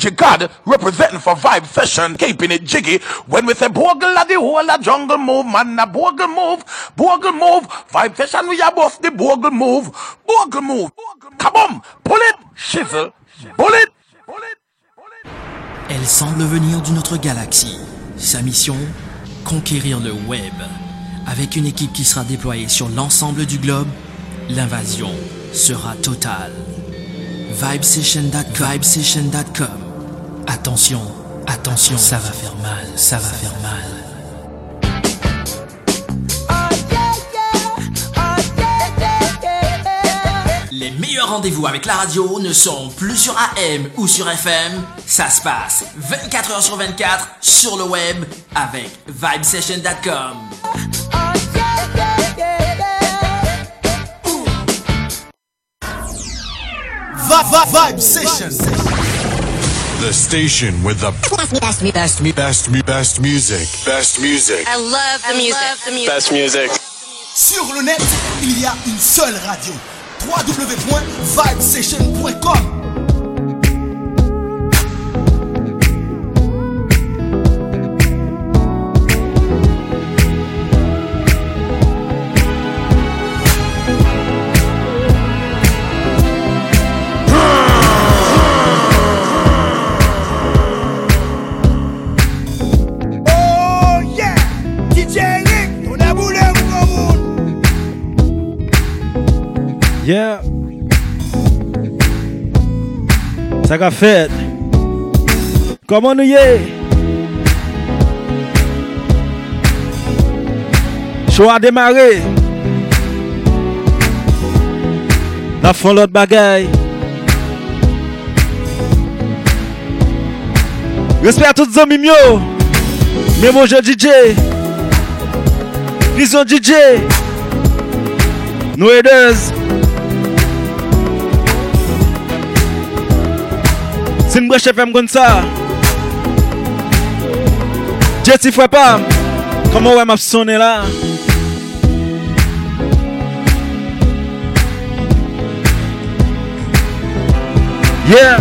Magic God representing for Vibe Session, keeping it jiggy. When we say Bogle the whole a jungle move, man, a Bogle move, Bogle move. Vibe Session, we are both the Bogle move, Bogle move. Kaboom! Pull it, shizzle, pull it, pull it. Elle semble venir d'une autre galaxie. Sa mission Conquérir le web. Avec une équipe qui sera déployée sur l'ensemble du globe, l'invasion sera totale. Vibesession.com. Attention, attention, ça va faire mal, ça va faire mal. Les meilleurs rendez-vous avec la radio ne sont plus sur AM ou sur FM. Ça se passe 24 heures sur 24 sur le web avec vibesession.com. Vibe Session. The station with the best, best, best, best, best music. Best music. I love the music. Best music. Sur le net, il y a une seule radio. www.vibesession.com Pierre. Sa ka fet. Koman nou ye? Chou a demare. Na fon lot bagay. Respect a tout zanmim yo. Memo je DJ. Prison DJ. Nou edez. Sin breche fèm kon sa. Jeti fwe pam Koman wè m ap sone la? Yeah.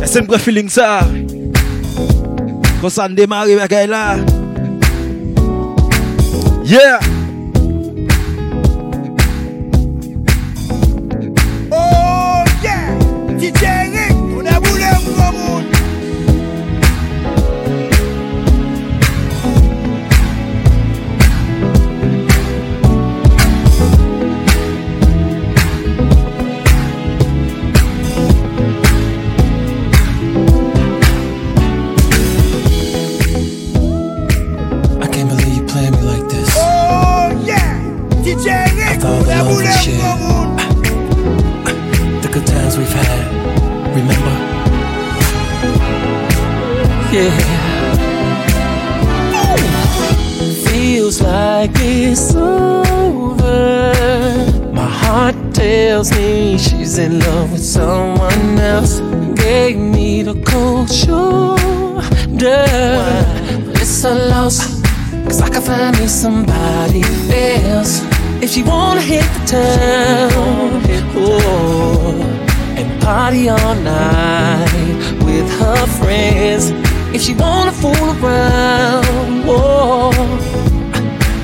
E sin bre feeling sa. Kon sa n demare wè gay la. Yeah. Yeah. Feels like it's over. My heart tells me she's in love with someone else. Gave me the cold shoulder. But it's a loss. Cause I can find me somebody else. If she wanna hit the town, oh, and party all night with her friends. If she wanna fool around, oh,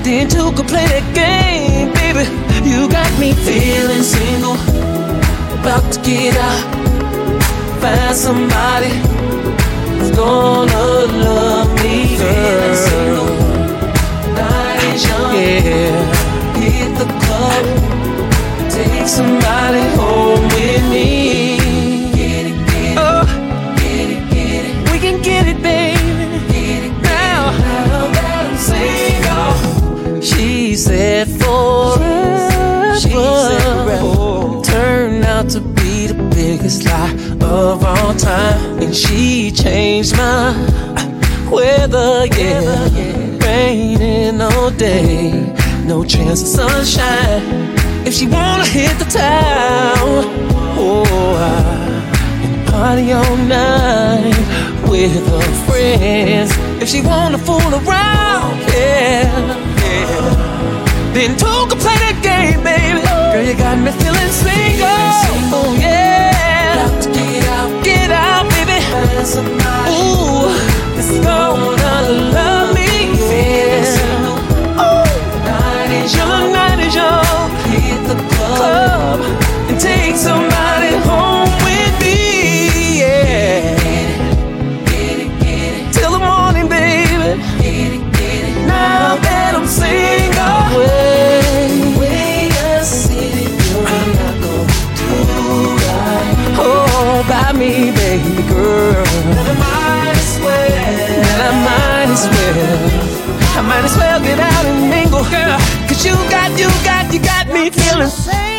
then two could play that game, baby. You got me feeling single, about to get out, find somebody who's gonna love me, feeling single. Night is young, yeah. Hit the club, take somebody home with me. Forever. Turned out to be the biggest lie of all time, and she changed my weather, yeah. Raining all day, no chance of sunshine. If she wanna hit the town, oh, I, party all night with her friends. If she wanna fool around, yeah, yeah. Then two can play that game, they got me feeling single. Oh yeah. Get out, get out, baby. Ooh, it's no. Might as well get out and mingle, girl. Cause you got, you got, you got me feeling safe.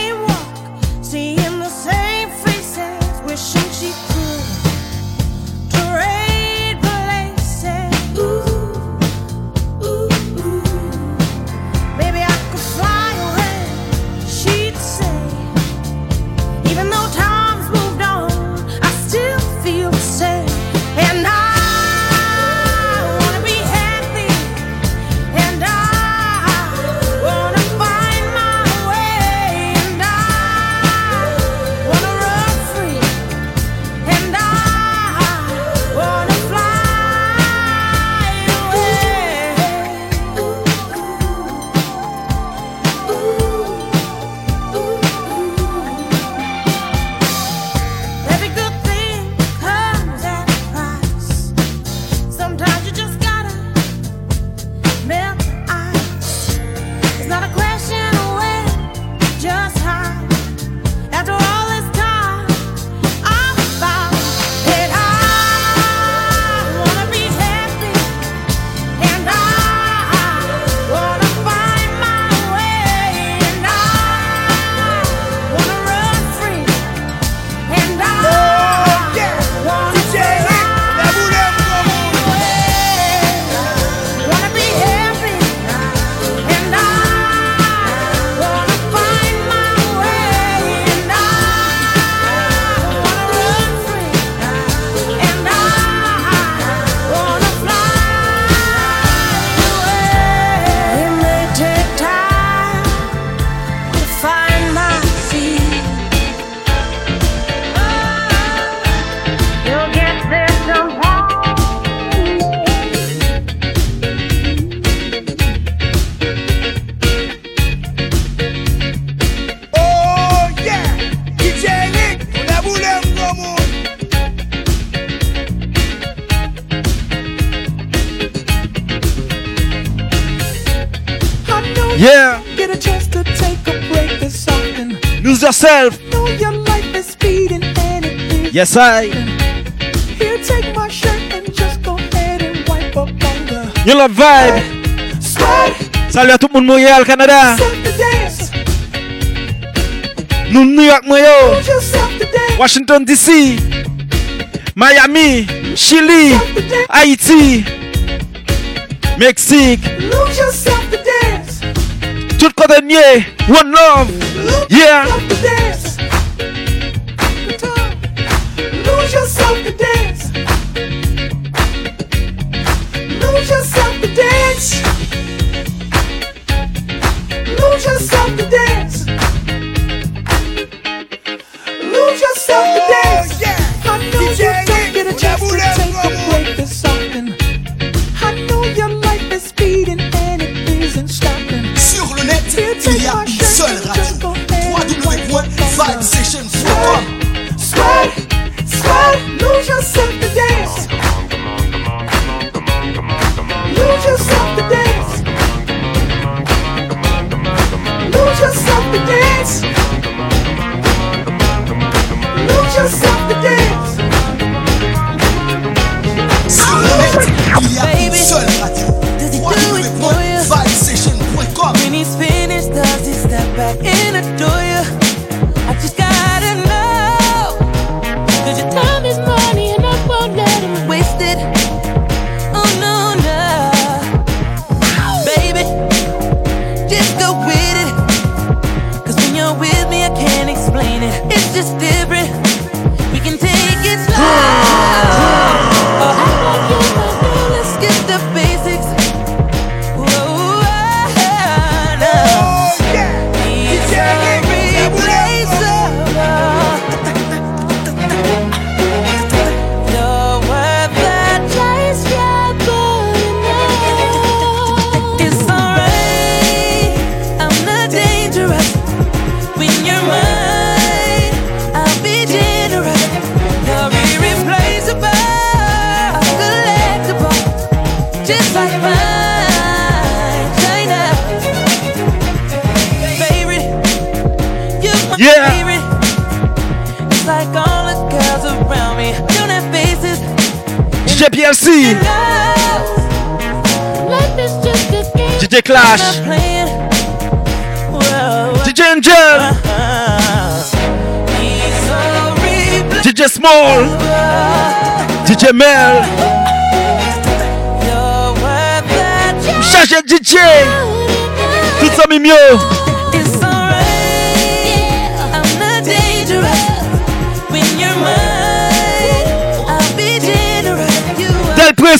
Yes, I. Here, take my shirt and just go ahead and wipe up on the. You love vibe. Sweat. Salut à tout le monde, Montréal, Canada. Nous, New York, Moyo. Washington, D.C. Miami. Chili. Haïti. Mexique. Lose yourself to dance. Tout le One love. Look yeah.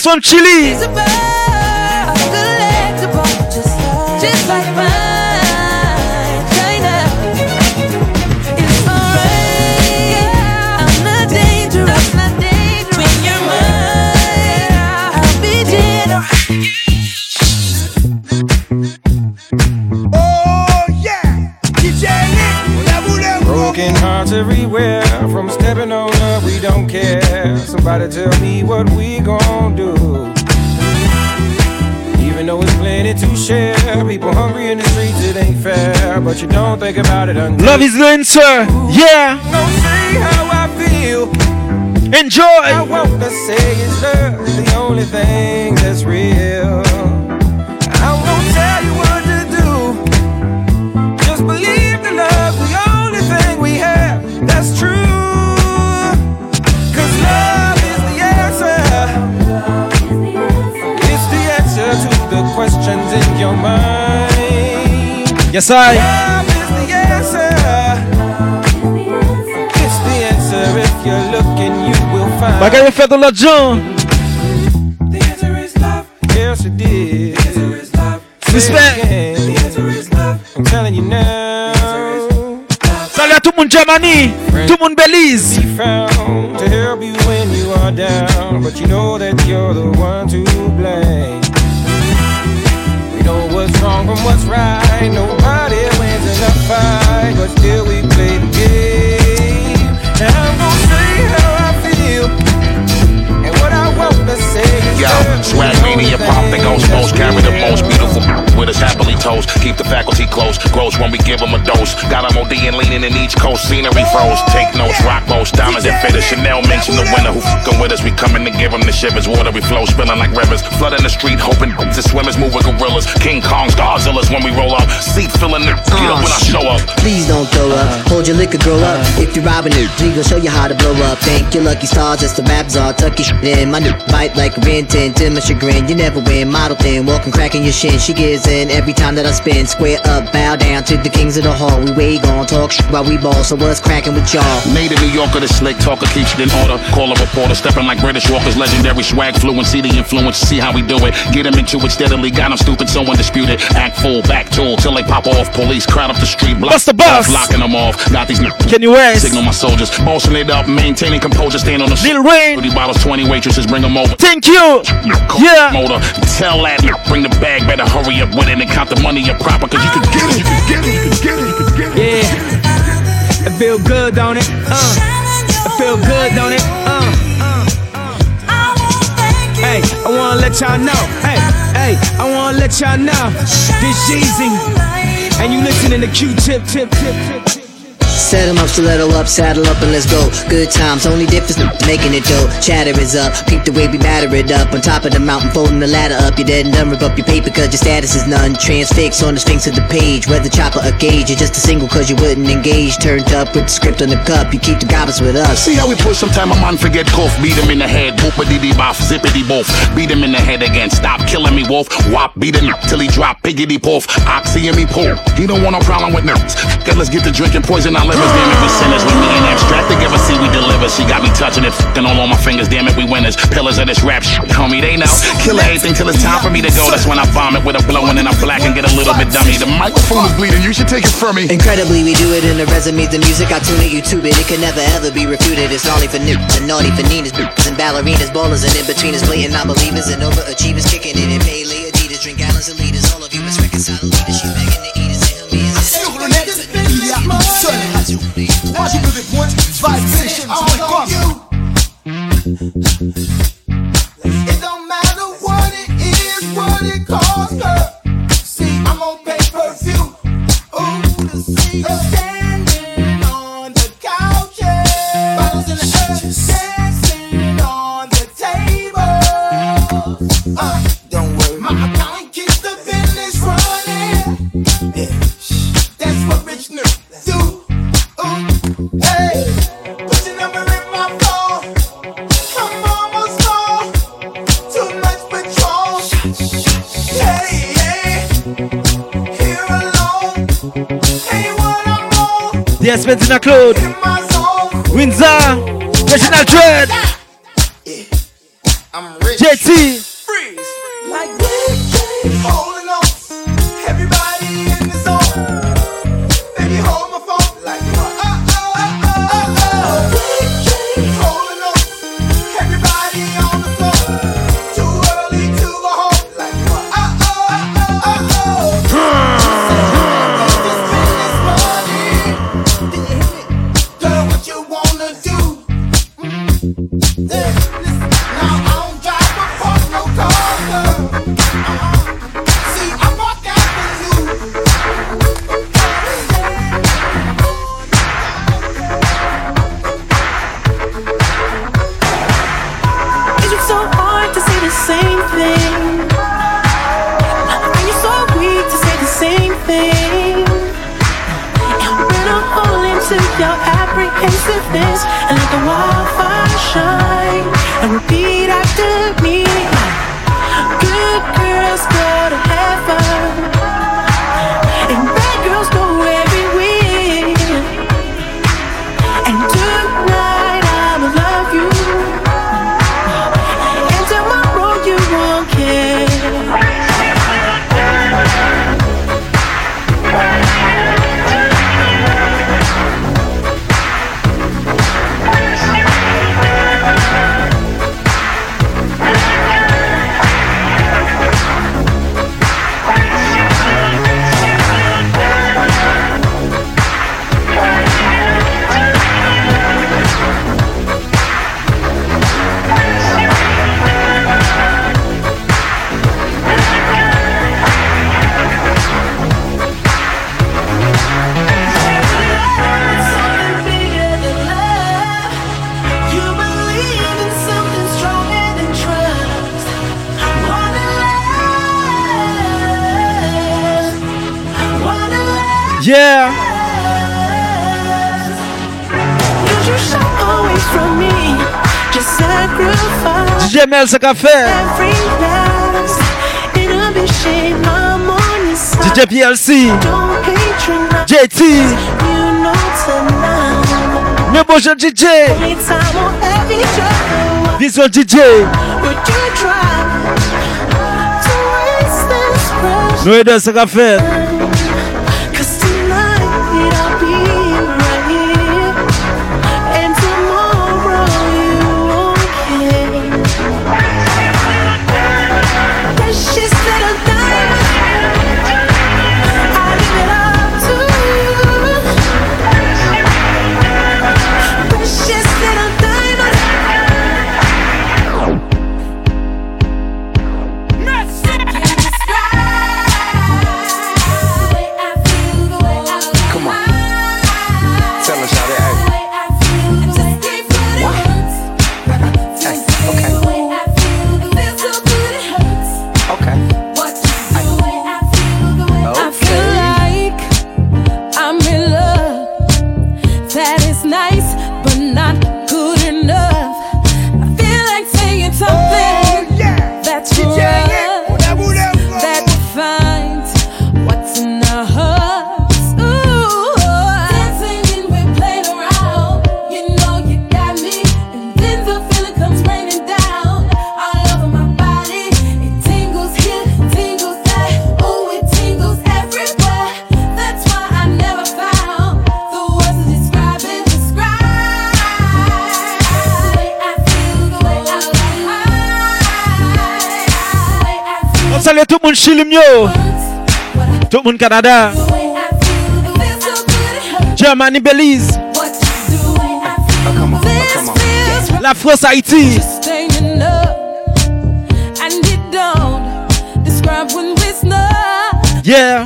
Preso Chili, about it until Love is the answer. Yeah, don't say how I feel. I enjoy. want to say is love the only thing that's real. I won't tell you what to do. Just believe the love's the only thing we have that's true. Cause love is the answer. It's the answer to the questions in your mind. Yes, I. Bagay fait de l'argent. The answer is love. Yes, it is. The answer is love. Respect. The answer is love. I'm telling you now. Salut à tout le monde Germany, tout le monde Belize. To help you when you are down, but you know that you're the one to blame. We know what's wrong from what's right. Nobody wins in a fight, but still we play the game. And love. swag mania pop the ghost most carry the most beautiful with us happily toast. Keep the faculty close, Gross when we give them a dose. Got them OD and leaning in each coast, scenery froze. Take notes, rock most, diamonds and fitters. Chanel mention the winner who fucking with us. We coming to give them the shivers. Water we flow, spilling like rivers. Flooding the street, hoping the swimmers move with gorillas. King Kongs, Godzillas when we roll up. Seat filling the get up when I show up. Please don't throw up. Hold your liquor, grow up. If you're robbing it, we gon' show you how to blow up. Thank your lucky stars, just the raps are. Tuck your shit in. My new bite like a Ren 10 to my chagrin. You never win. Model thin, walking, cracking your shin. She gives in every time that I spin. Square up, bow down to the kings of the hall. We way gon' talk shit while we ball. So what's cracking with y'all? Native New Yorker, the slick talker keeps it in order. Call a reporter, stepping like British walkers, legendary swag, fluency, the influence. See how we do it. Get him into it steadily. Got him stupid, so undisputed. Act full, back tool till they pop off. Police crowd up the street, block, Bust the bus. locking them off. Got these Kenny West, signal my soldiers, bossing it up, maintaining composure, stand on the Lil Wayne. 30 bottles, 20 waitresses, bring them over. Thank you. Yeah. Motor, tell that bring the bag, better hurry up with it and count the money up proper, cause you can get it, you can get it, you can get it, you can get it. Yeah, it feel good, don't it? Uh, it feel good, don't it? Uh, hey, I wanna let y'all know. Hey, hey, I wanna let y'all know. This Jeezy, and you listening to Q-Tip, tip, tip, tip, tip. Set 'em up, stiletto up, saddle up, and let's go. Good times, only difference making it dope. Chatter is up, peep the way we batter it up. On top of the mountain, folding the ladder up. You're dead and done, rip up your paper, cause your status is none. Transfix on the sphinx of the page, whether chopper or gauge. You're just a single, cause you wouldn't engage. Turned up with the script on the cup, you keep the goblins with us. See how we push sometime a man forget cough, beat him in the head, boopity boff, zippity boff, beat him in the head again, stop killing me, wolf, wop, beat him till he drop, piggity poof, oxy and me pull. He don't want no problem with nerves. Let's get to drinking poison our livers, damn it, we sinners. When me and abstract together, see we deliver. She got me touching it, f***ing all on my fingers, damn it, we winners. Pillars of this rap shit, homie, they know. Kill everything till it's time for me to go. That's when I vomit with a blow and then I black and get a little bit dummy. The microphone is bleeding, you should take it from me. Incredibly, we do it in the resumes, the music, I tune it, YouTube it. It can never ever be refuted. It's only for niggas and naughty for Ninas, bitches and ballerinas, ballers and in betweeners, blatant non-believers and overachievers, kicking it in Pele, Adidas, drink gallons of liters. All of you is reconciling leaders, a une seule radio. www.vibesessions.com It don't matter what it is, what it costs, girl. See, I'm on pay per view. Ooh, to see her standing on the couch, Investments in a cloud. Windsor, National Dread. Yeah. I'm rich. JT. else qu'à faire. DJ PLC. JT. Mais bonjour DJ. Vision DJ. Nous aidons ce qu'à faire. Silim yo. Tout le monde Canada. Germany, Belize. La France, Haïti. Yeah.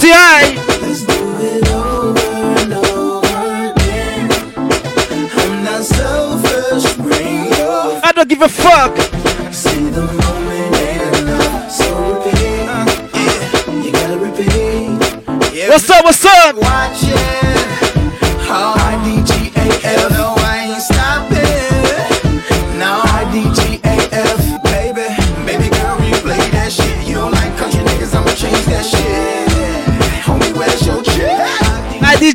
Pharrell T.I. I'm not selfish, bring your I don't give a fuck. See the moment ain't enough, so repeat. yeah, you gotta repeat. Yeah, What's up, what's up? Watch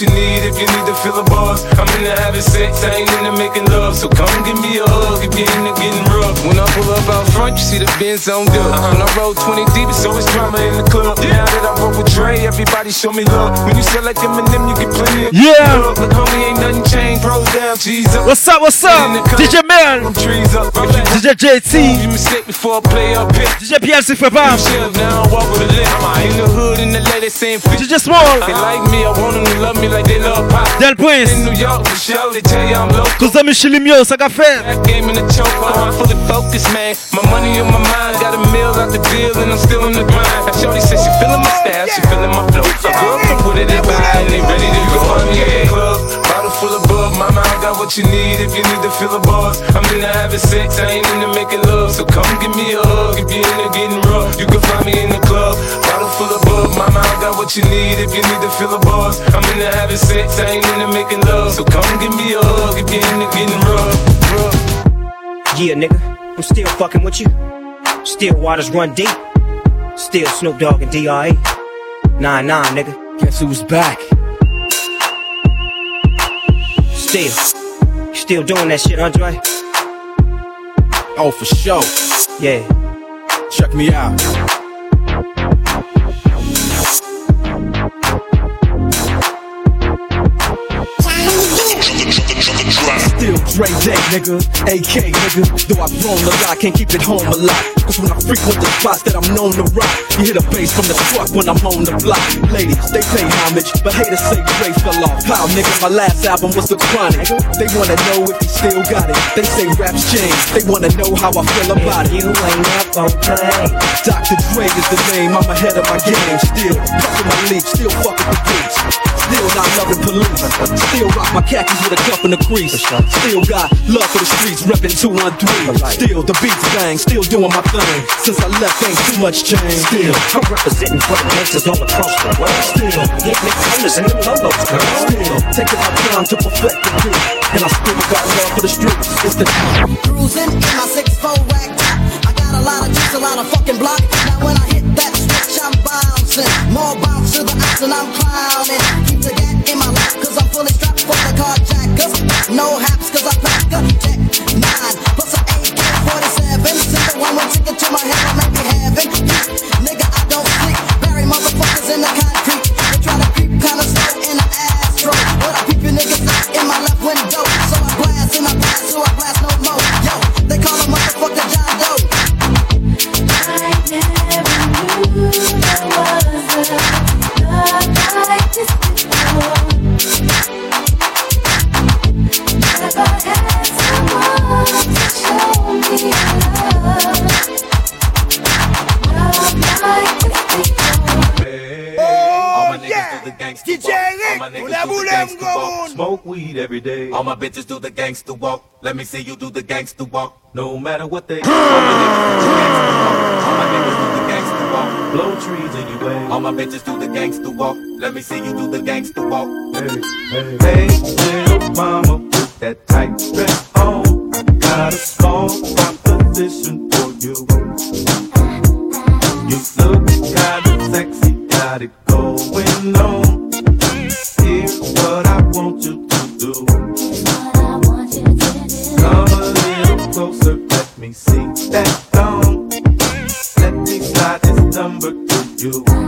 what you need if you need to feel the buzz. I'm in the having sex, I ain't into making love. So come give me a hug if you're into getting rough. When I pull up out front, you see the Benz on dub. When I roll 20 deep, it's always drama in the club. Now that I roll with Dre, everybody show me love. When you sell like Eminem, you get plenty of Yeah. love. But homie, ain't nothing changed. Down, up. What's up, what's up? DJ Mel. Trees up. DJ JT. You mistake before I play up here. DJ PLC Fabam. Now I walk with a limp. In the hood, in the lady saying. DJ Small. They like me, I want them to love me like they love pop. Del Prince. In New York, for sure, they tell you I'm local. Kuza Michilimio, ça qu'a fait. That game in the choke, I'm fully focused, man. My money on my mind, got a meal out the deal, and I'm still in the grind. Now, Shorty says she feeling my style, she feeling my flow. So girl, come put it in by, and they ready to go. In the club, bottle full of bug. Mama, I got what you need if you need to feel the buzz. I'm into having sex, I ain't into making love. So come give me a hug if you're into getting rough. You can find me in the club, full of bug. Mama, I got what you need if you need to fill the bars. I'm into having sex, I ain't into making love. So come give me a hug if you're into getting rough. rough. Yeah, nigga, I'm still fucking with you. Still waters run deep. Still Snoop Dogg and D.R.E. Nah, nah, nigga. Guess who's back? Still. Still doing that shit, Andre? Oh, for sure. Yeah. Check me out. Dre Day, nigga, AK, nigga. Though I've grown a lot, can't keep it home a lot. Cause when I frequent the spots that I'm known to rock, you hear the bass from the truck when I'm on the block. Ladies, they pay homage, but haters say Dre fell off. Pow, nigga, my last album was The Chronic. They wanna know if he still got it. They say raps change, they wanna know how I feel about it. You ain't up on play. Dr. Dre is the name, I'm ahead of my game. Still fucking my league, still fucking the beats. Still not loving police. Still rock my khakis with a cuff in the crease. Still got love for the streets, reppin' 213. Still the beats bang, still doing my thing. Since I left, ain't too much change. Still, I'm representing for the gangsters all across the world. Still, hitting the corners and them logos, girl. Still, taking my time to perfect the beat. And I still got love for the streets. It's the Cruising in my 6'4 rag top. I got a lot of juice, a lot of fucking block. Now when I hit that switch, I'm bouncing. More bounce to the ox and I'm clowning. Keep the No haps, cause I pack a tech 9 plus a AK 47. Single one with ticket to my head, I may be having. Gangster walk. Smoke weed every day. All my bitches do the gangster walk. Let me see you do the gangster walk. No matter what they. All my niggas do the gangster walk. All my niggas do the gangster walk. Blow trees anyway. All my bitches do the gangster walk. Let me see you do the gangster walk. Hey, hey, hey, little mama, put that tight dress on. Got a small proposition for you. You look kinda sexy, got it going on. You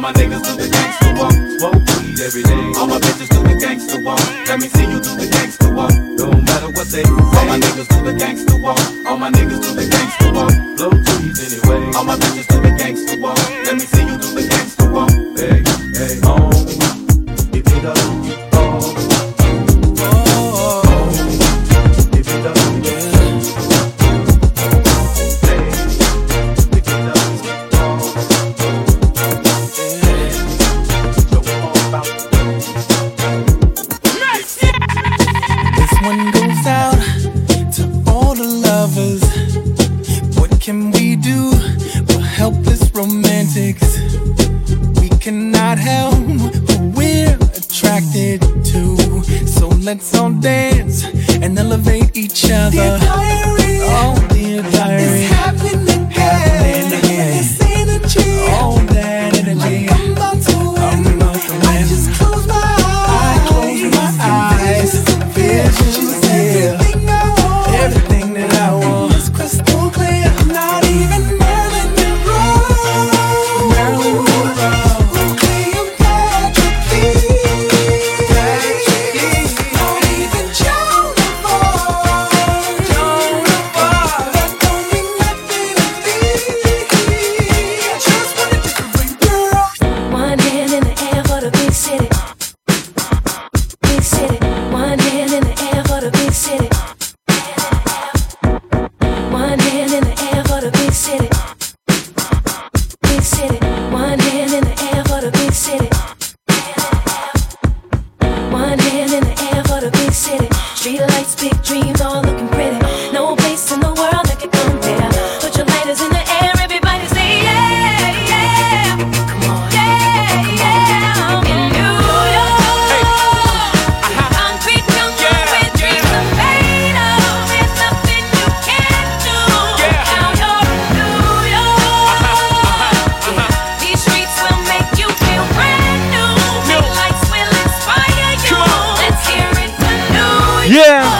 All my niggas do the gangster walk. Smoke weed every day. All my bitches do the gangster walk. Let me see you do the gangster walk. No matter what they say. All my niggas do the gangster walk. All my niggas do the gangster walk. Blow trees anyway. All my bitches do the gangster walk. Let me see you do the gangster walk. Hey, hey, on. If it up, Yeah.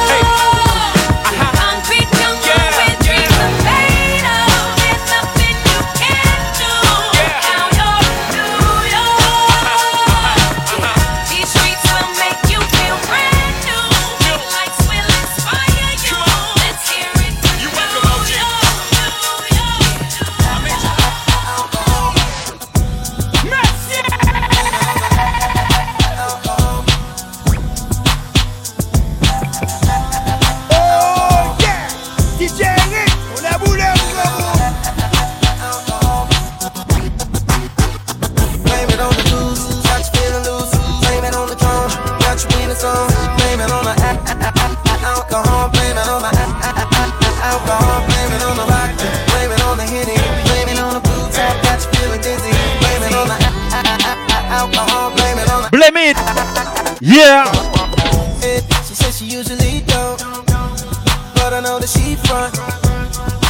Yeah. She says she usually don't, but I know that she front.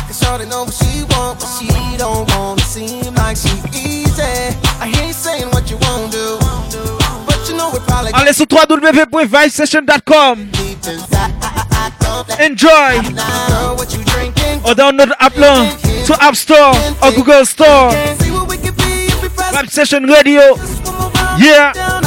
Cause know what she want, but she don't want to seem like she easy. I ain't saying what you won't do, but you know probably. Www.vicesession.com. Enjoy. Or download app là to App Store or Google Store. Vibe Session Radio. Yeah.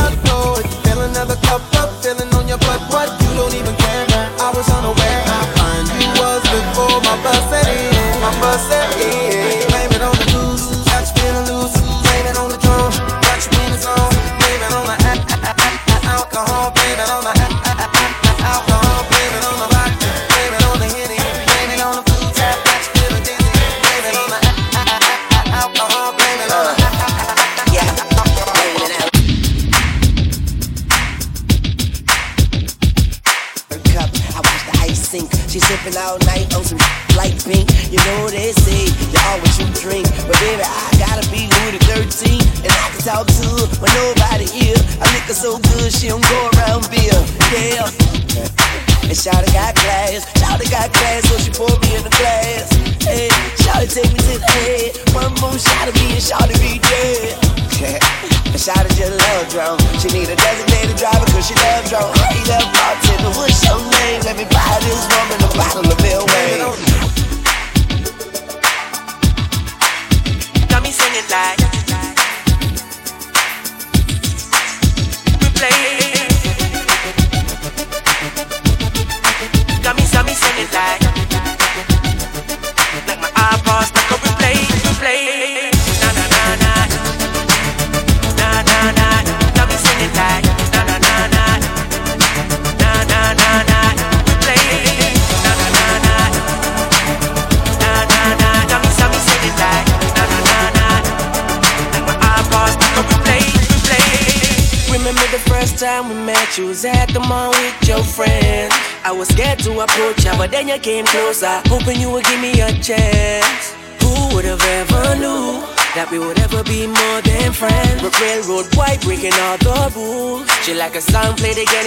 like a song, playing the game.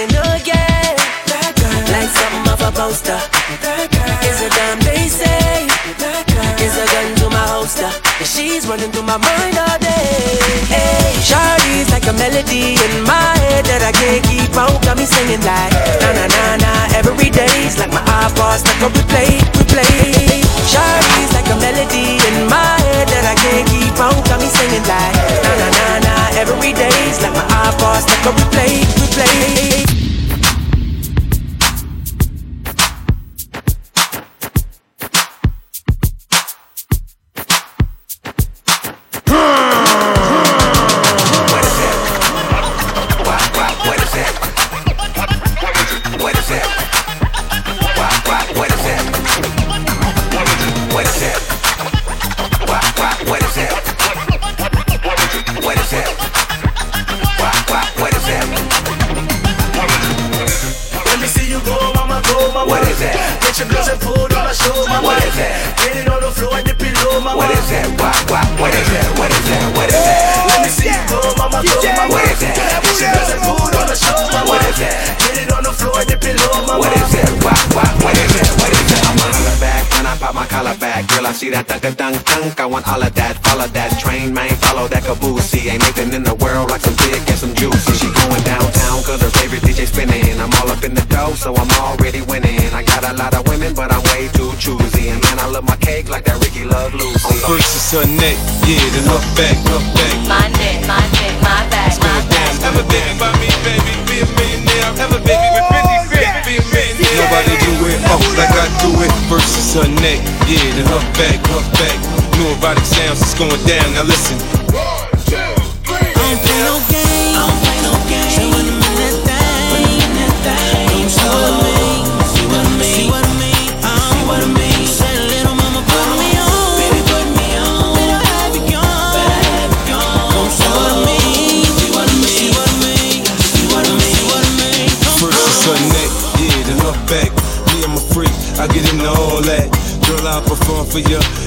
Neck, yeah, then her back, her back. My neck, my neck, my back, my back. Have a baby by me, baby, be a millionaire. Have a baby with 50 cent, be a millionaire. Nobody do it, oh, like I do it. First is her neck, yeah, then her back, her back. New erotic sounds, it's going down. Now listen. For you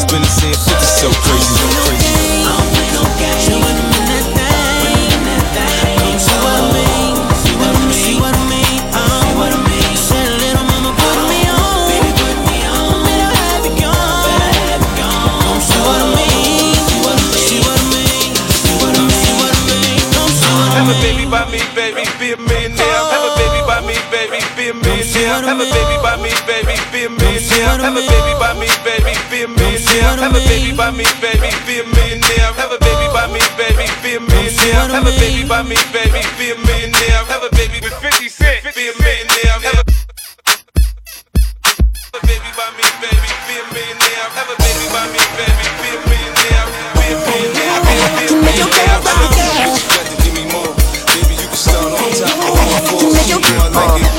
head spinning, saying, "This is so crazy, so crazy." Have a baby by me, baby, be a millionaire. Have a baby by me, baby, be a millionaire. Have a baby. Have a baby by me, baby, be a millionaire. Have a baby by me, baby, be a millionaire. Have a baby by me, baby, be a millionaire. Have a baby by me, baby, be a millionaire. Have a baby with 50 cent, be a millionaire. Have a have a baby by me, baby, be a millionaire. Have a baby by me, baby, be a millionaire. Be a millionaire, be a millionaire. You got to give me more. Baby, you can start on top of all fours. You know I like it.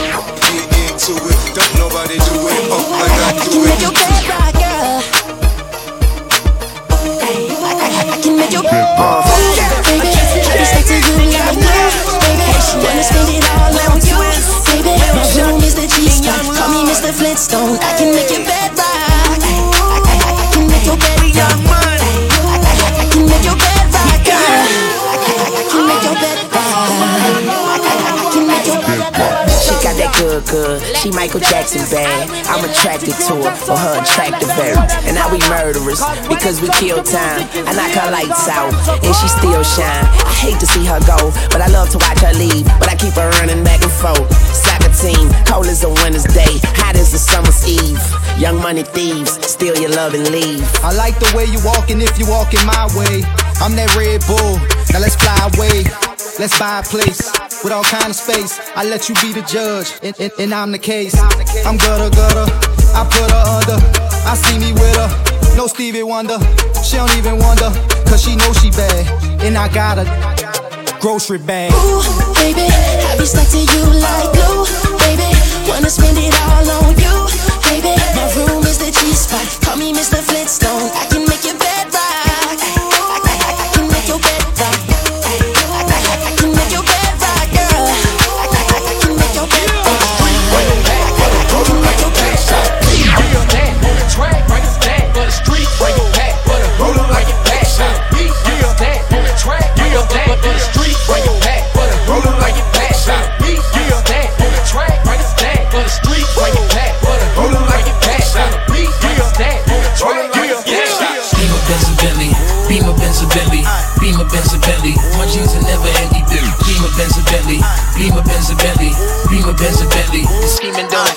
Flintstone. I can make your good, good. She Michael Jackson bad. I'm attracted to her for her attractive very. And now we murderers because we kill time. I knock her lights out and she still shine. I hate to see her go, but I love to watch her leave. But I keep her running back and forth. Soccer team, cold as a winter's day, hot as a summer's eve. Young money thieves, steal your love and leave. I like the way you walking if you walking my way. I'm that Red Bull, now let's fly away. Let's buy a place with all kind of space. I let you be the judge, and, and, and I'm the case. I'm gutter gutter, I put her under. I see me with her, no Stevie Wonder. She don't even wonder, cause she know she bad, and I got a grocery bag. Ooh, baby, I be stuck to you like glue, baby. Wanna spend it all on you, baby. My room is the G-spot. Call me Mr. Flintstone. I can make your bed rock. I, I, I, I can make your bed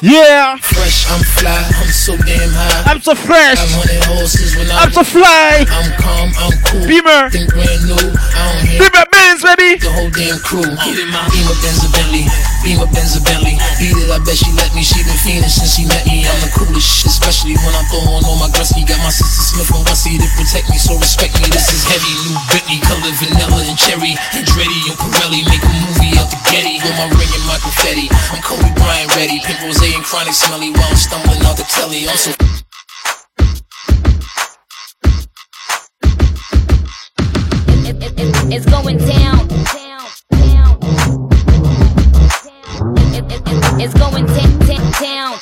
Yeah. Fresh, I'm fly, I'm so damn high. I'm so fresh. I'm on horses when I'm so fly. I'm calm, I'm cool. Beamer. Think brand new. I don't hear Beamer Benz, baby. the whole damn crew. Get my Beamer Benz a Bentley, Beamer Benz a Bentley. Beat it, I bet she let me. She been feeling since she met me. I'm the coolest shit, especially when I'm throwing on my Gretzky. Got my sister Smith and Wessie to protect me, so respect me. This is heavy, new Bentley, color vanilla and cherry. Andretti and Pirelli make a movie out the Getty. With my ring and my confetti, I'm Kobe Bryant ready. Pink rose and chronic smelly while I'm stumbling out the telly. I'm so going down. It- it- it- It's going ta- ta- down.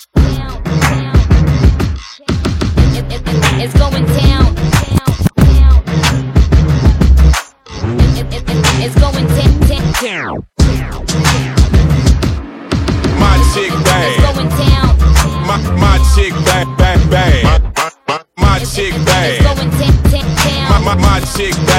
It- it- it- It's going down. It- it- it- It's going ta- ta- down. My chick It's bad. going down. My my chick bad bad bad. My chick It's bad. going ta- ta- down. My my my chick bad bad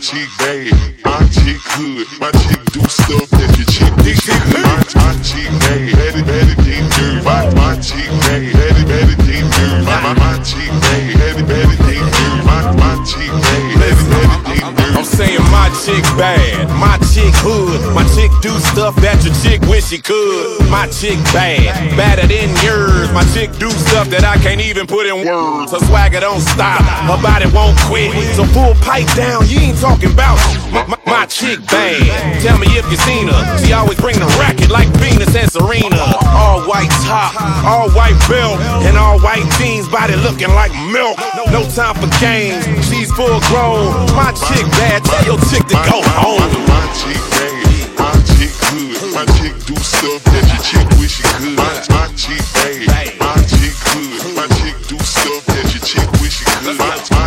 chick bad, my chick good. My chick do stuff that your chick wish she could. My, my chick bad, better, better than dirt. My, my chick bad, better, better than dirt. My, my, my chick bad, better, better than dirt. My, my chick bad, better, better than dirt. I'm saying my chick bad, my chick hood, my chick do stuff that your chick wish she could. My chick bad, badder than yours. My chick do stuff that I can't even put in words. Her swagger don't stop, her body won't quit. So full pipe down, you ain't talking about my, my, my chick bad. Tell me if you seen her. She always bring the racket like Venus and Serena. All white top, all white belt, and all white jeans, body looking like milk. No time for games, she's full grown. My chick bad, tell your chick to go home. My chick bad, my chick good. My chick do stuff that your chick wish she could. My, chick bad, my chick good. My chick do stuff that your chick wish she could.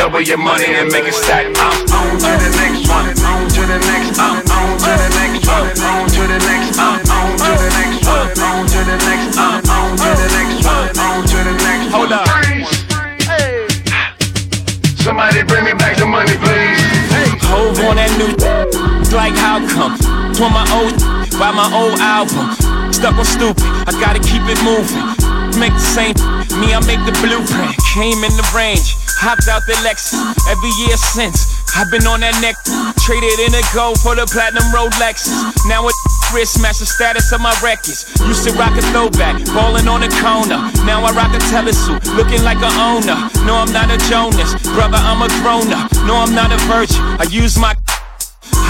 Double your money and make it stack. I'm on to the next one. On to the next. I'm on to the next one. On to the next. I'm on to the next one. On to the next. I'm on to the next one. On to the next. Hold up. Somebody bring me back the money, please. Hove on that new like how come? On my old by my old album. Stuck on stupid, I gotta keep it moving. Make the same, me, I make the blueprint. Came in the range, hopped out the Lexus. Every year since, I've been on that neck. Traded in a gold for the platinum Rolexes. Now it wrist match the status of my records. Used to rock a throwback, ballin' on a corner. Now I rock a telesuit, looking like a owner. No, I'm not a Jonas, brother, I'm a grown up. No, I'm not a virgin. I use my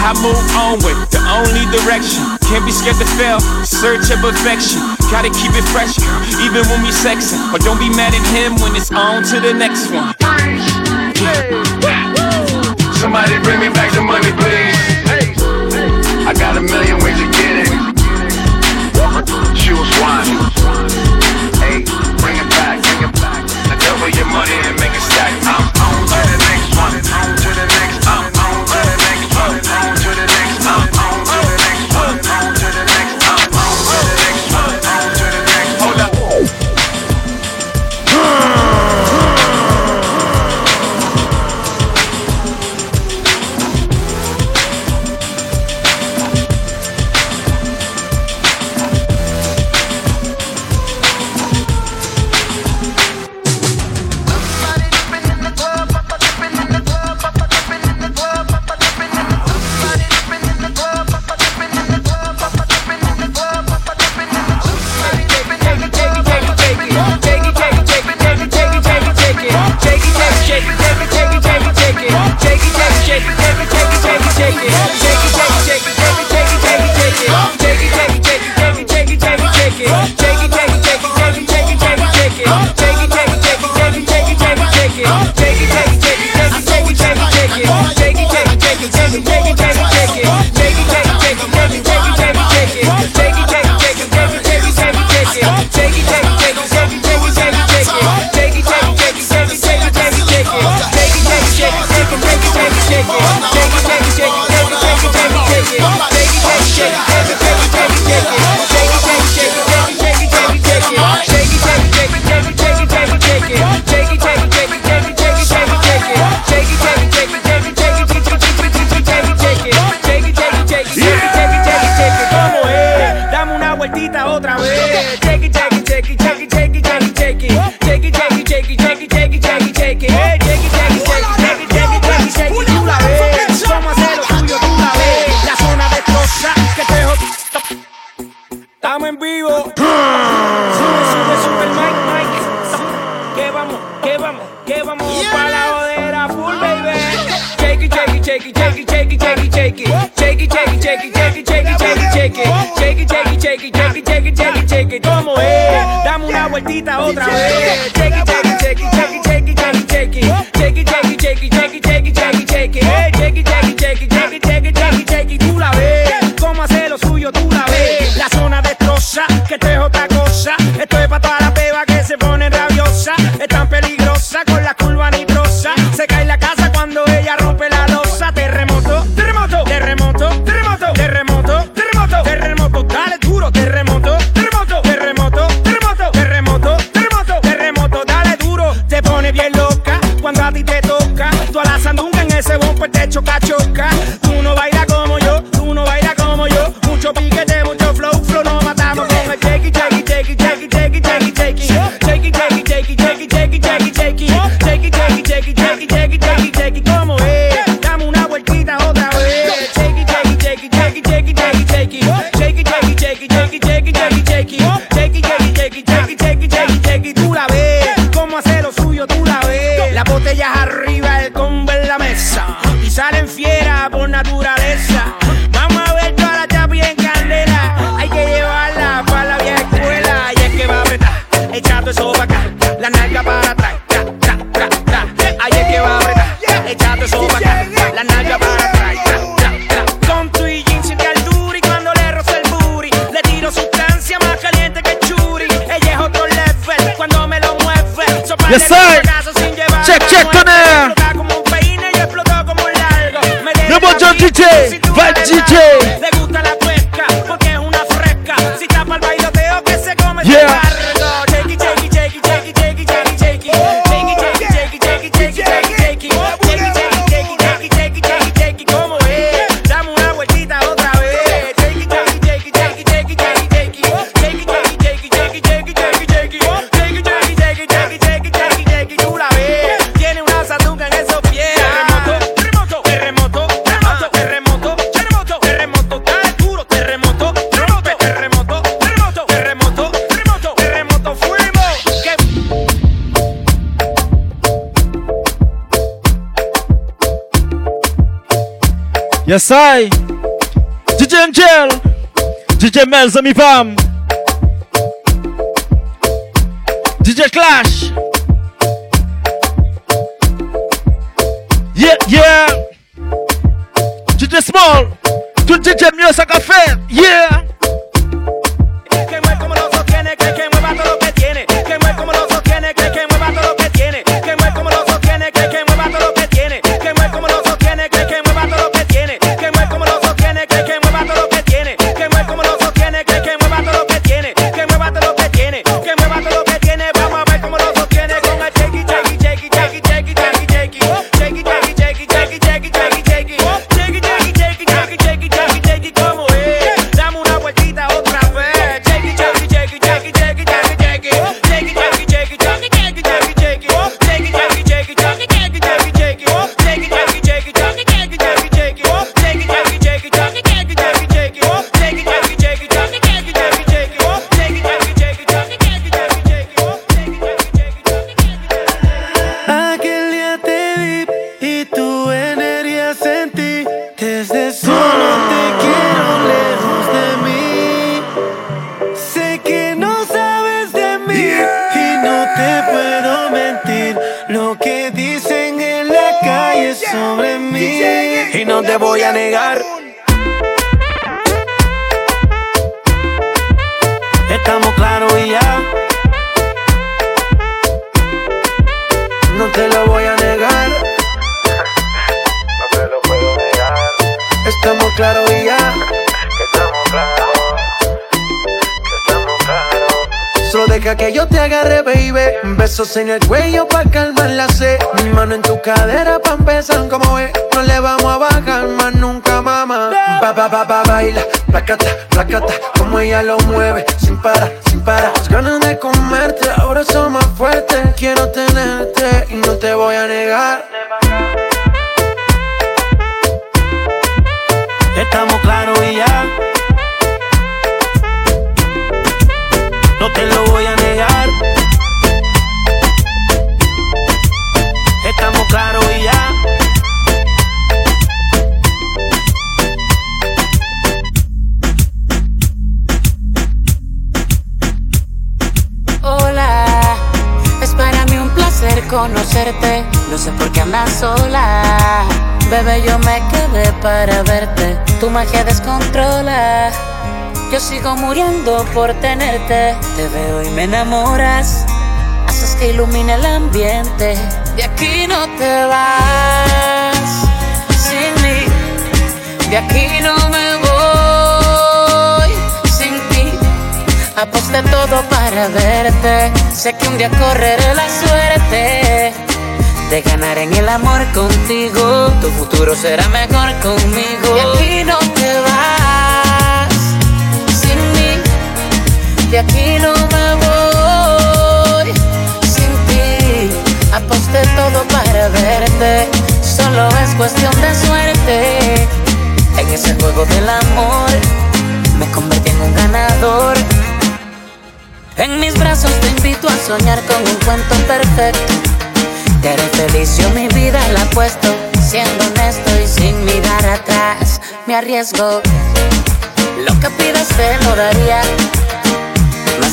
I move on with the only direction. Can't be scared to fail, search of perfection. Gotta keep it fresh, even when we sexing. But don't be mad at him when it's on to the next one. Somebody bring me back the money, please. I got a million ways to quita otra vez. La nalga para atrás. Yes, I. DJ Angel. DJ Mel, Zami Pam. DJ Clash. Te voy a negar. Que yo te agarre, baby. Besos en el cuello pa' calmar la sed. Mi mano en tu cadera pa' empezar como es. No le vamos a bajar más nunca, mamá. Pa, pa, pa, pa, baila. Placata, placata. Como ella lo mueve. Sin parar, sin parar. Las ganas de comerte ahora son más fuertes. Quiero tenerte y no te voy a negar. Estamos claros y ya. No te lo voy a negar. Estamos claros y ya. Hola, es para mí un placer conocerte. No sé por qué andas sola. Bebé, yo me quedé para verte. Tu magia descontrola. Yo sigo muriendo por tenerte. Te veo y me enamoras. Haces que ilumine el ambiente. De aquí no te vas sin mí. De aquí no me voy sin ti. Aposté todo para verte. Sé que un día correré la suerte de ganar en el amor contigo. Tu futuro será mejor conmigo. De aquí no te vas De aquí no me voy sin ti. Aposté todo para verte. Solo es cuestión de suerte. En ese juego del amor me convertí en un ganador. En mis brazos te invito a soñar con un cuento perfecto. Te haré feliz, mi vida la apuesto. Siendo honesto y sin mirar atrás, me arriesgo. Lo que pidas te lo daría.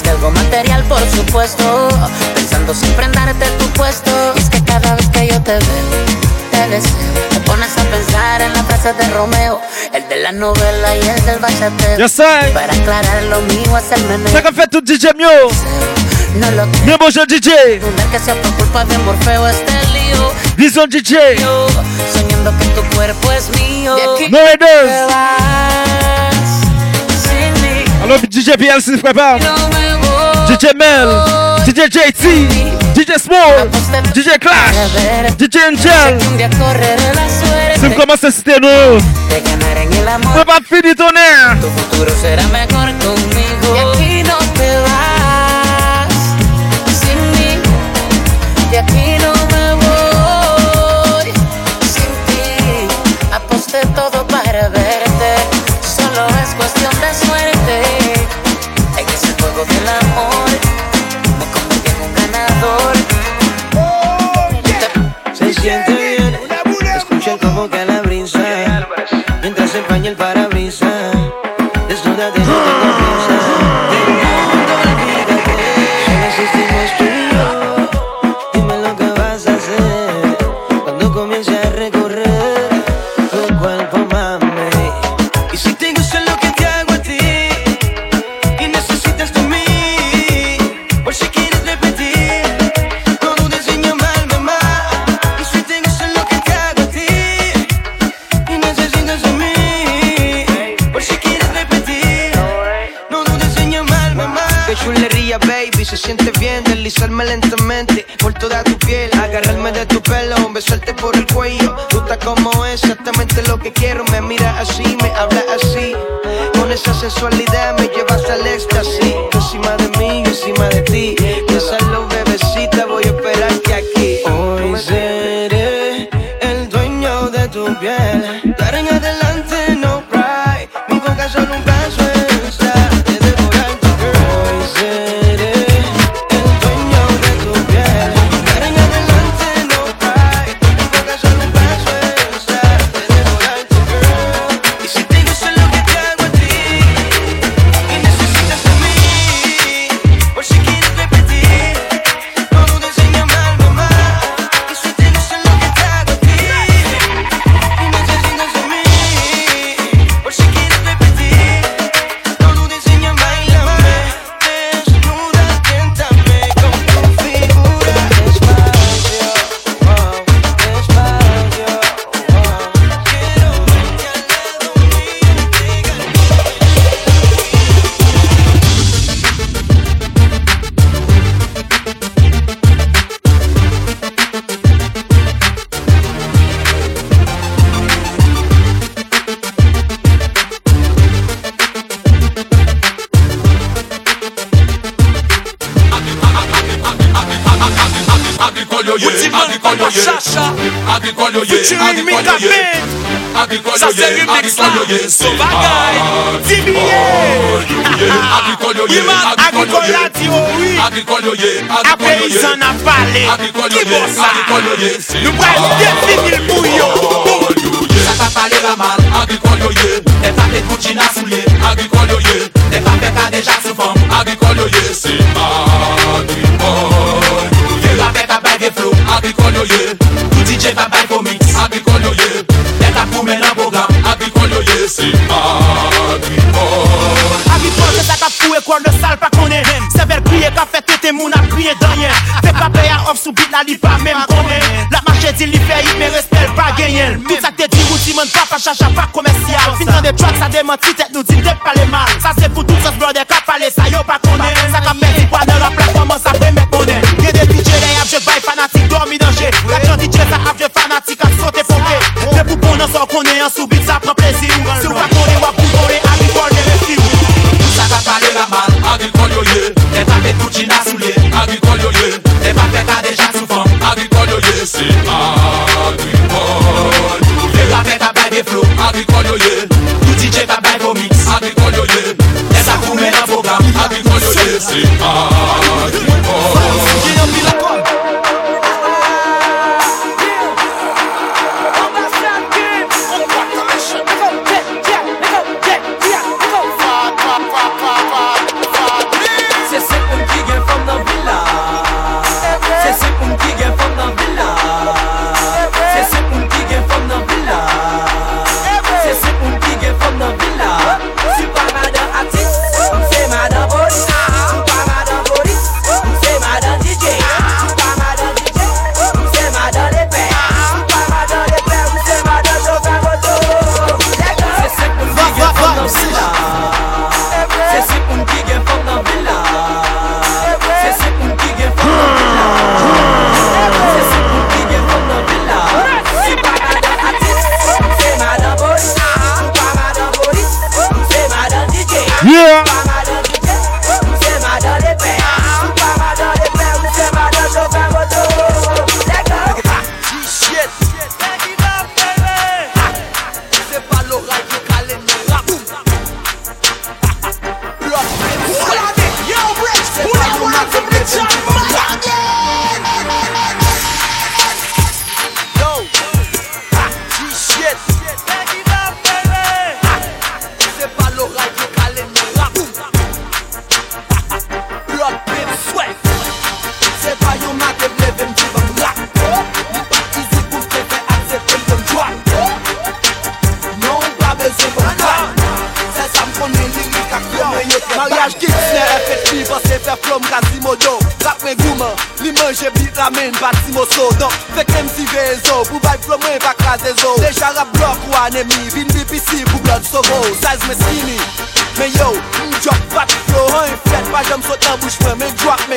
Que algo material, por supuesto. Pensando siempre en darte tu puesto. Y es que cada vez que yo te veo, te deseo. Te pones a pensar en la frase de Romeo, el de la novela y el del bachateo. Yes, I. Para aclarar lo mío es el meneo. Qu'a fait tout DJ Mio. No lo Bien bonjour DJ. Dudar que sea por culpa de Morfeo este lío. Vision DJ. Yo, soñando que tu cuerpo es mío. De No sin mí. Alors DJ PL se prépare. No me voy. DJ Mel. DJ JT. DJ Small. DJ Clash. DJ Angel. Un día correré la suerte Si vous commencez à citer nous. de ganar en el amor. C'est pas fini ton air. Tu futuro será mejor conmigo. sexualidad me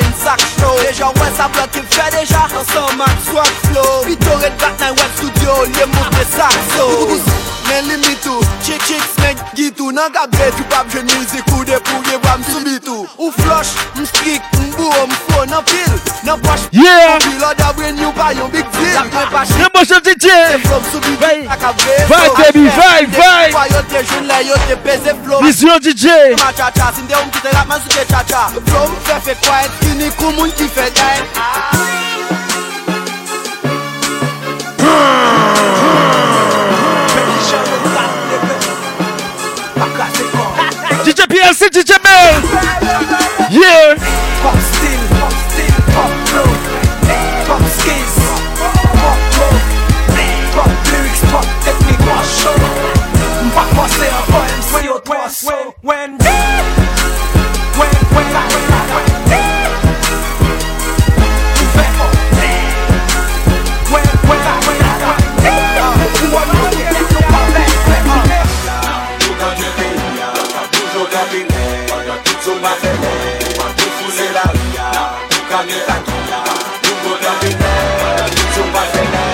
Men sak show Deja wè sa blok ki fè deja Ansan flow Vito red web studio Liye mout de so men limitou Chik chik smek gitou. Nan ka bet ou pap jen mizik Ou de pou ge wam soubitou Ou flosh, m strik, m bou, m fo Nan pil, nan poch Yeah! Pilo da bwen yon pa yon big deal. Dak men pa chik Nan bo chef DJ Vay, vay baby, vay, vay Yote joun la, yote peze flow Vision DJ Ma cha cha, sin de ou m kite la man souke cha cha Flow m fe fe kwa et Kini kou moun ki fe dain Aaaaaa DJ PLC, DJ Mel. Yeah. Pop style, pop style, pop Pop skills, pop Pop lyrics, pop technique, pop show. Mpa pase an poem, si yo twa so When, when, Mage takia Nou koda bine Mada di sou pa zene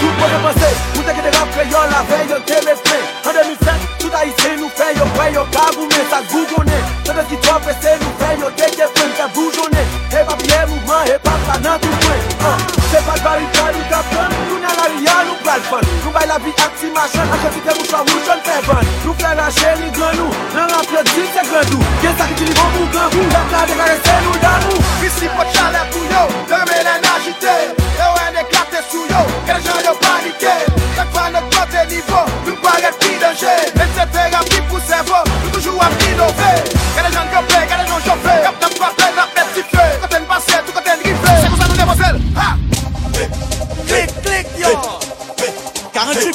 Sou pou de pase Pou te ke de rap kreyon la vey Yo te respre An 2007 Tout a ise nou fey Yo kwe yo kaboume Sa gougone Se de ki to pese nou fey Yo te ke fem Sa boujone E papye mouvman E pap sa nan tou kwen Se pa kari kari kapten Nou nan la riyan Nou pral fon la vi ak ti machan Ak evite mou chwa wou chan pe ban Nou fle la chèri gran nou Nan rample di se gran nou Gen sa ki di li bon mou gran mou La plan de kare se nou dan nou Visi pot chale pou yo. Deme lè n'agite Yo en eklate sou yo. Gen jan yo panike Chak pa nou kote nivou Nou paret pi denje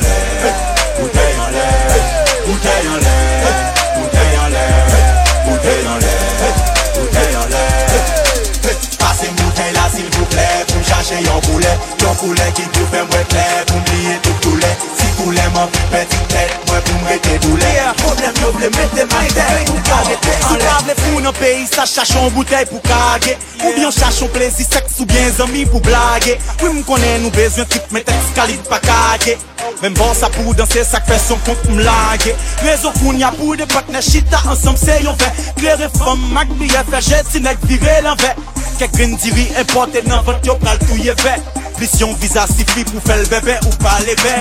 lè Sa chachon bouteille pou kage Ou bien chachon plezi seks ou bien zami pou blage Oui m konen nou bezwen trip men teks kalit pa kage Mem bon sa pou danse sak fe son kont m lage Rezon koun ya pou de patne chita ansam se yon ve Klere fom mak biye fe jeti nek vire lan ve Kek gren diri importe nan vat yo pral touye ve Plisyon viza si fi pou fel bebe ou pale ve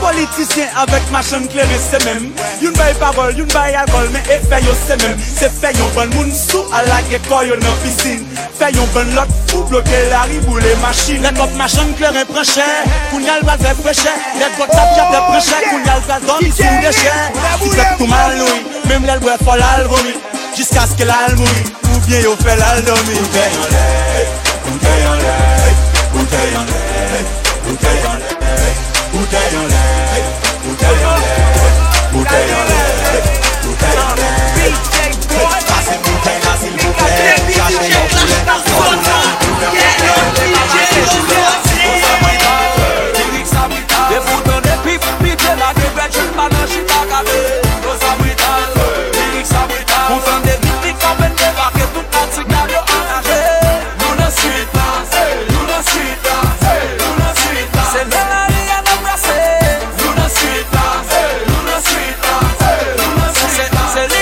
Politisyen avek machan klere se mem Yon bay parol, yon bay alkol men e fe yo se mem Se fe yon bon moun sou alage koyo nan pisin Fè yon lot pou la ribou le machin Lè kop machan kleren preche, koun yal bazè preche Lè gòt sa piat lè preche, koun yal kazon sin deche Si zèk tou maloui, mèm lè lwè fol al vomi Jiska skè lal moui, ou bien yo fè lal domi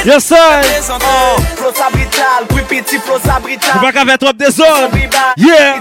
Yes sir. Flosa brital Pwi piti flosa brital Mwen ka ve trop de zon Yeah.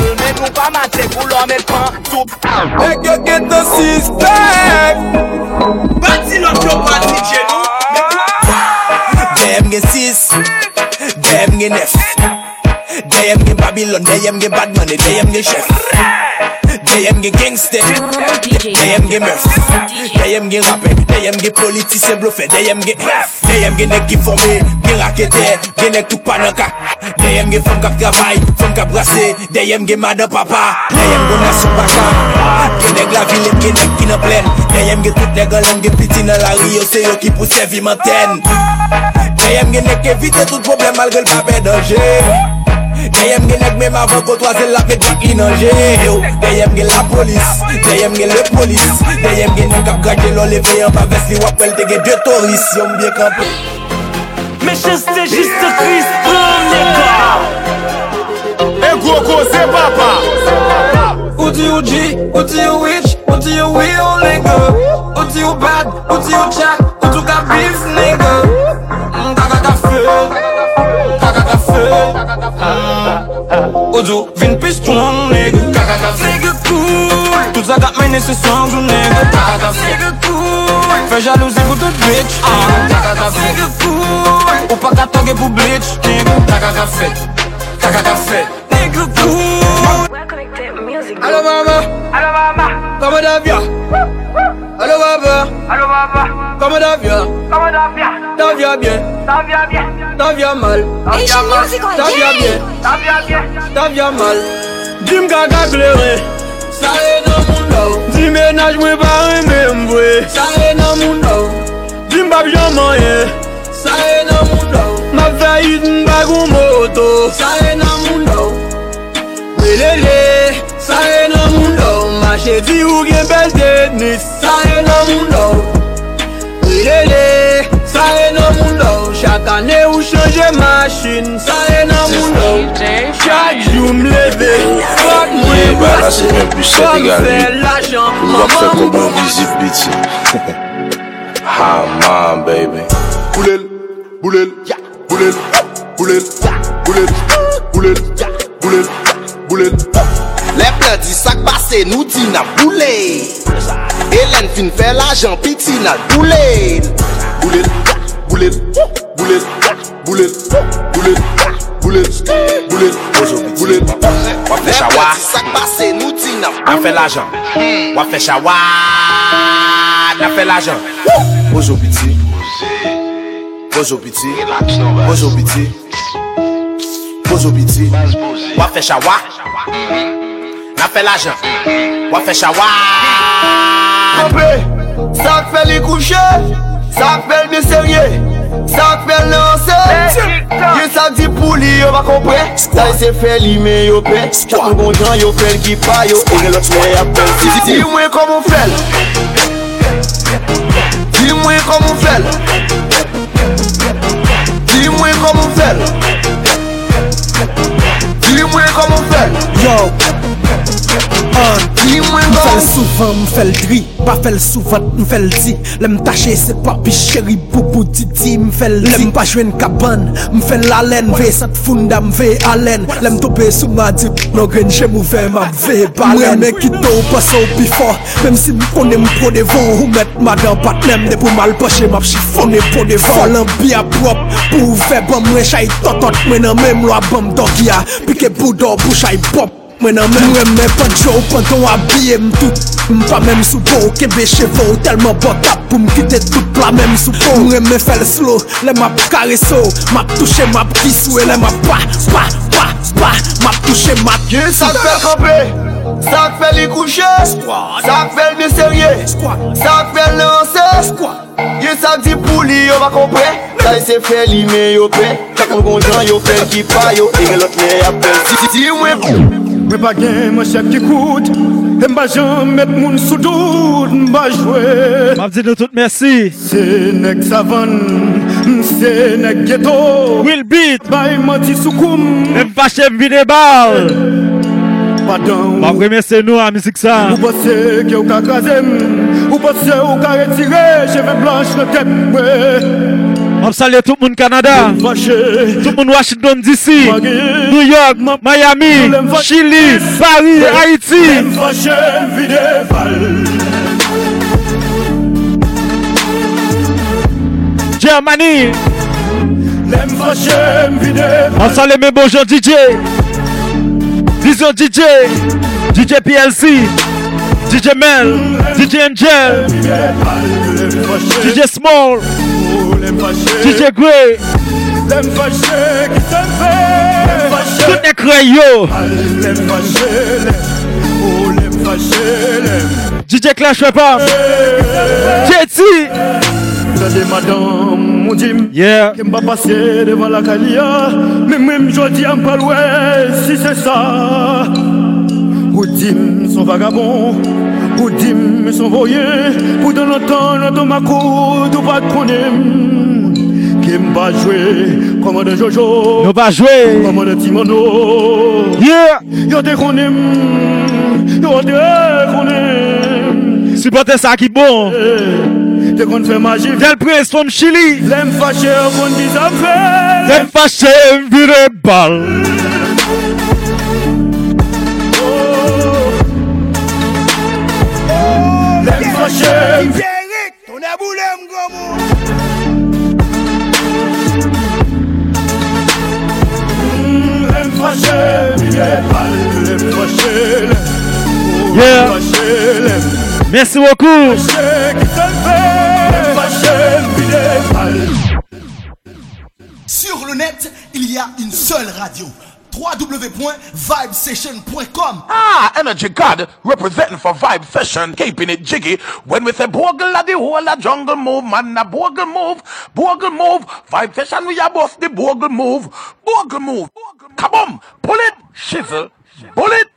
Mwen pou pa mate pou lò mè pan Soup Ek yo get the six pack Bati lò kyo pati djenou ah. Dem gen six Dem gen nef. Dey em gen Babylon, dey em gen bad money, dey em gen chef Dey em gen gangster, dey em gen mef Dey em gen rapper, dey em gen politise blofe, dey em gen ref Dey em gen nek ki fome, gen rakete, gen nek tuk panaka Dey em gen fom kap travay, fom kap brase, dey em gen madan papa Dey em gen nasyon baka, gen nek la vilet, gen nek ki nan plen Dey em gen tout negan lem, gen piti nan la riyo, se yo ki pou sevi manten Dey em gen nek evite tout problem malge l pape danje Deyem gen ek men avan kotwa zel ap met dik inanje Deyem gen la polis, deyem gen le polis Deyem gen yon kap gage lon leve yon pa ves li wap el te gen de toris. Yon mbyen kampe. Mècheste jiste kris pran neka E koko se papa. Odi ou G, odi ou H, odi ou we ou nega Odi ou bad, odi ou chak, odi ou ka biz nega Ojo, vin pi strong, nega Kakakaf, nega cool Tout sa kat mene se sanjou, nega Kakakaf, nega cool Fè jalouzi pou tout bitch, ah. nega Kakakaf, nega cool Ou pa katoge pou bleach, nega Kakakaf, nega cool Allo mama. Allo mama. Comment ça vient Allo baba Allo baba Comment ça vient Comment ça vient Ça vient bien. Ça vient bien. Ça vient mal. Ça vient mal. Ça vient bien. Ça vient bien. Ça vient mal. Dim kaka klere Sa e nan moun nou Di menaj mwen pare men mvwe Sa e nan moun nou Dim bab jan manye Sa e nan moun nou Ma fayit mbagoun moto. Sa e nan moun nou Melele chedi ou gen bel denis Sa e nan moun nou Rilele Sa e nan moun nou Chak ane ou chanje masin Sa e nan moun nou Chak jou m leve Fok mwen basi Fok fè l'ajan Mwen fè koman biti Ha man baby. Boulel Boulel Boulel Boulel Boulel Boulel Boulel Boulel. Le ple di sak pase nou ti nan boule. Elen fin fe la jan pi ti nan boule Boule, boule, boule, boule, boule, boule, boule, boule Wafle chawa Nan fe la jan Wafle chawa Nan fe la jan Bozo piti. Bozo piti. Bozo piti. Bozo piti. Wafle chawa Na fè la jan, wafen chawad Apre, sak fè li kouche Sak fè l mi miserye Sak fè l lanse Ye sak di pou li yo va kompre Sa se fè li me yo pe. Sak nou gondran yo fè l ki pa yo E gen lot me apel Di mwen komon fel Di mwen komon fel Di mwen komon fel Di mwen komon fel Yo. Mwen fel souvan, mwen fel dri, pa fel souvan, mwen fel di Lem tache se papi cheri, boubou didi, mwen fel di Lem pa jwen kaban, mwen fel alen, ve sat funda, mwen ve alen Lem tope sou ma dip, nan gren jem ou ve ma ve balen Mwen men kito ou paso ou pi for, mem si mwen konen mwen pro devan Ou met madan patnem, de pou mal poche, map chifone pro devan Falan bi aprop, pou ve bom, mwen chay totot, mwen nan mem lo abom dogya Pike boudo, bouchay pop. Mwen an men Mwen men pa djo, panton abye m tout. M pa men sou bo, kebe chevo, telman botap pou m kite tout la men sou bo Mwen men fel slow, le map kareso, map touche map kiswe, le map pa, pa, pa, pa, map touche map. Ki sa fè kampe? Sak fel li kouche, sak fel ni serye, sak fel nan anse Ye sak di pou li yo va kompre, sa yi se fel li me yo pe Tak an gonjan yo fel ki pa yo, e gen lot me apel Si ti mwen Mwen pa gen mwen chef ki koute, mba jan met moun sou dout mba jwe. Mab Mabdi nou tout mersi Se nek savan, se nek geto Will beat, bay mati soukoum e Mba chef vide bal. Pardon. Mab remese nou a misik sa. Ou ke ou ka kazem Ou bosse ou ka retire Cheve blanche le tep salye tout moun Kanada Tout moun Washington DC New York, Miami, Chili, Paris, Haiti fache vide Germany. Vide bonjour DJ Disons DJ, DJ PLC, DJ Mel, DJ Angel, DJ Small, DJ Grey. Tout est crayon. DJ Clash Pam, Jetty. moun dim yeah. Ke mba pase devan la kalia Men mwen jodi an palwe si se sa Ou dim son vagabon Ou dim son voye Pou dan lantan nan ton makoud ou pat konem Ke mba jwe koman de Jojo. Nou ba jwe koman de Timono. Yeah. Yo te konem Yo te konem Supporter ça qui bon. Eh, T'es qu'on fait magie. Del Preston Chili. L'aime fâché au qu'on dit ça fait. L'aime fâché vire balle. L'aime fâché. Derek, ton aboulé m'gomo. L'aime fâché vire balle. L'aime fâché. Yeah. L'aime fâché. Merci beaucoup. Sur le net, il y a une seule radio. www.vibesession.com Ah, Energy God representing for Vibe Session, keeping it jiggy. When we say bogle at the whole a jungle move, man, a bogle move, bogle move. Vibe Session, we are both the bogle move, bogle move. Come on, pull it, shizzle, pull it,